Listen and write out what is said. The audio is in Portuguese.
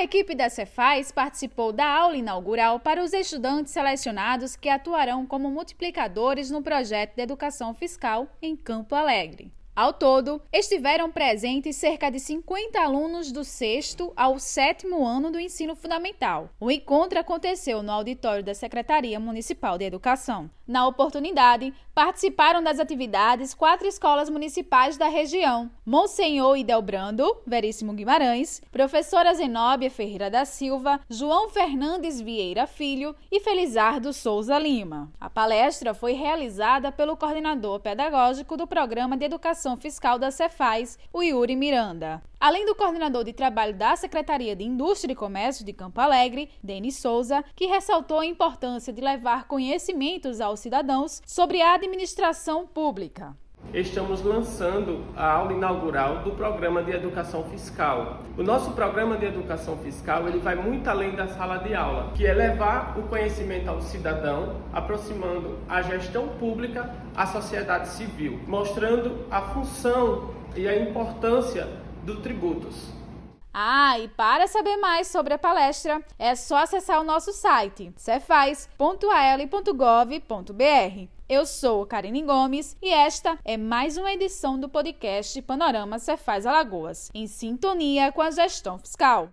A equipe da Cefaz participou da aula inaugural para os estudantes selecionados que atuarão como multiplicadores no projeto de educação fiscal em Campo Alegre. Ao todo, estiveram presentes cerca de 50 alunos do sexto ao sétimo ano do ensino fundamental. O encontro aconteceu no auditório da Secretaria Municipal de Educação. Na oportunidade, participaram das atividades quatro escolas municipais da região: Monsenhor Idelbrando, Veríssimo Guimarães, Professora Zenóbia Ferreira da Silva, João Fernandes Vieira Filho e Felizardo Souza Lima. A palestra foi realizada pelo coordenador pedagógico do Programa de Educação Fiscal da Cefaz, o Yuri Miranda. Além do coordenador de trabalho da Secretaria de Indústria e Comércio de Campo Alegre, Denis Souza, que ressaltou a importância de levar conhecimentos aos cidadãos sobre a administração pública estamos lançando a aula inaugural do programa de educação fiscal. O nosso programa de educação fiscal ele vai muito além da sala de aula, que é levar o conhecimento ao cidadão, aproximando a gestão pública à sociedade civil, mostrando a função e a importância dos tributos. Ah, e para saber mais sobre a palestra, é só acessar o nosso site cefaz.al.gov.br. Eu sou Karine Gomes e esta é mais uma edição do podcast Panorama Cefaz Alagoas, em sintonia com a gestão fiscal.